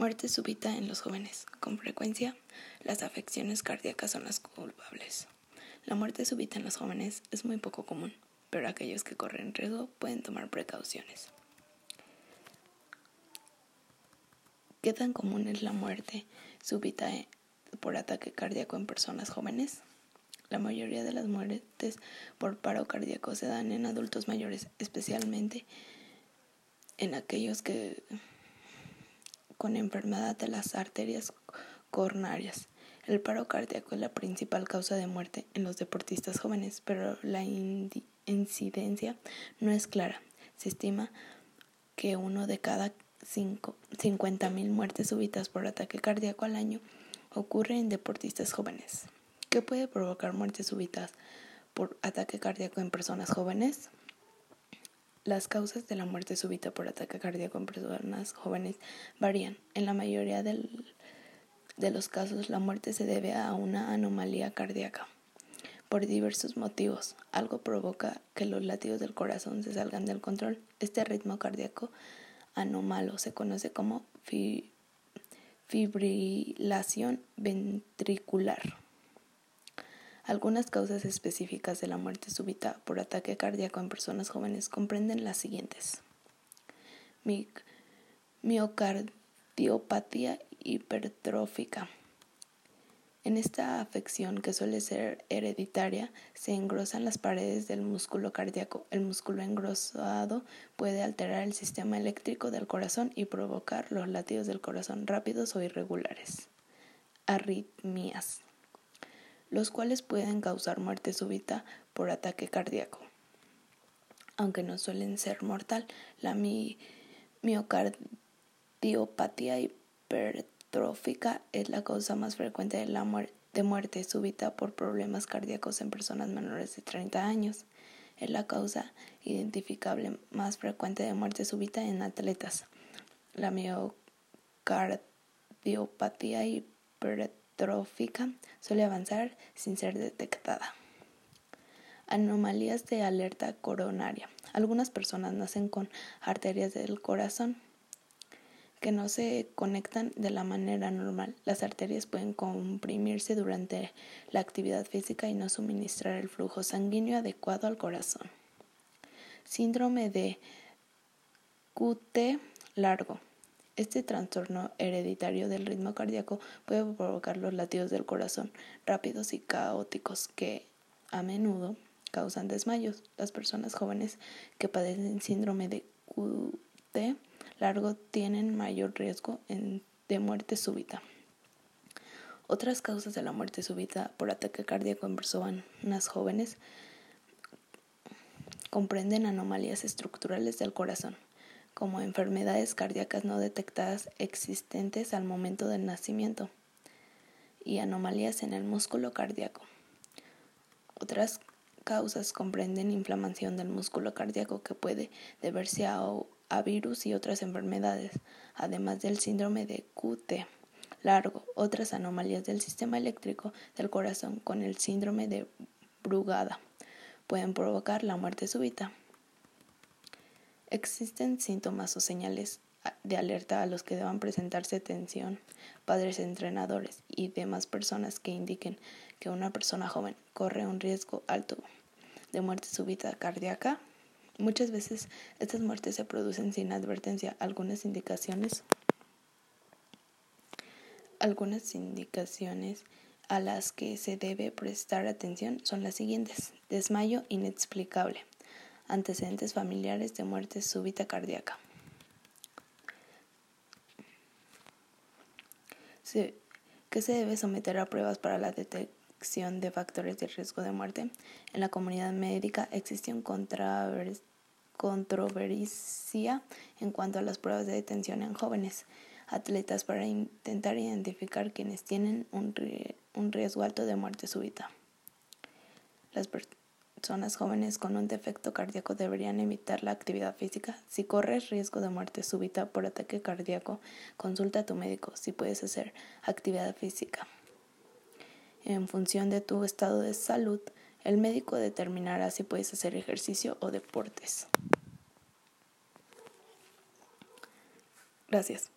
Muerte súbita en los jóvenes. Con frecuencia, las afecciones cardíacas son las culpables. La muerte súbita en los jóvenes es muy poco común, pero aquellos que corren riesgo pueden tomar precauciones. ¿Qué tan común es la muerte súbita por ataque cardíaco en personas jóvenes? La mayoría de las muertes por paro cardíaco se dan en adultos mayores, especialmente en aquellos que con enfermedad de las arterias coronarias. El paro cardíaco es la principal causa de muerte en los deportistas jóvenes, pero la incidencia no es clara. Se estima que uno de cada 50.000 muertes súbitas por ataque cardíaco al año ocurre en deportistas jóvenes. ¿Qué puede provocar muertes súbitas por ataque cardíaco en personas jóvenes? Las causas de la muerte súbita por ataque cardíaco en personas jóvenes varían. En la mayoría de los casos, la muerte se debe a una anomalía cardíaca. Por diversos motivos, algo provoca que los latidos del corazón se salgan del control. Este ritmo cardíaco anómalo se conoce como fibrilación ventricular. Algunas causas específicas de la muerte súbita por ataque cardíaco en personas jóvenes comprenden las siguientes. Miocardiopatía hipertrófica. En esta afección, que suele ser hereditaria, se engrosan las paredes del músculo cardíaco. El músculo engrosado puede alterar el sistema eléctrico del corazón y provocar los latidos del corazón rápidos o irregulares. Arritmias los cuales pueden causar muerte súbita por ataque cardíaco. Aunque no suelen ser mortal, la miocardiopatía hipertrófica es la causa más frecuente de, de muerte súbita por problemas cardíacos en personas menores de 30 años. Es la causa identificable más frecuente de muerte súbita en atletas. La miocardiopatía hipertrófica suele avanzar sin ser detectada. Anomalías de alerta coronaria. Algunas personas nacen con arterias del corazón que no se conectan de la manera normal. Las arterias pueden comprimirse durante la actividad física y no suministrar el flujo sanguíneo adecuado al corazón. Síndrome de QT largo. Este trastorno hereditario del ritmo cardíaco puede provocar los latidos del corazón rápidos y caóticos que a menudo causan desmayos. Las personas jóvenes que padecen síndrome de QT largo tienen mayor riesgo de muerte súbita. Otras causas de la muerte súbita por ataque cardíaco en personas jóvenes comprenden anomalías estructurales del corazón como enfermedades cardíacas no detectadas existentes al momento del nacimiento y anomalías en el músculo cardíaco. Otras causas comprenden inflamación del músculo cardíaco que puede deberse a, virus y otras enfermedades, además del síndrome de QT largo, otras anomalías del sistema eléctrico del corazón con el síndrome de Brugada pueden provocar la muerte súbita. Existen síntomas o señales de alerta a los que deban presentarse atención padres entrenadores y demás personas que indiquen que una persona joven corre un riesgo alto de muerte súbita cardíaca. Muchas veces estas muertes se producen sin advertencia. Algunas indicaciones algunas indicaciones a las que se debe prestar atención son las siguientes. Desmayo inexplicable antecedentes familiares de muerte súbita cardíaca. ¿Qué se debe someter a pruebas para la detección de factores de riesgo de muerte? En la comunidad médica existe una controversia en cuanto a las pruebas de detención en jóvenes atletas para intentar identificar quienes tienen un, riesgo alto de muerte súbita. Las personas jóvenes con un defecto cardíaco deberían evitar la actividad física. Si corres riesgo de muerte súbita por ataque cardíaco, consulta a tu médico si puedes hacer actividad física. En función de tu estado de salud, el médico determinará si puedes hacer ejercicio o deportes. Gracias.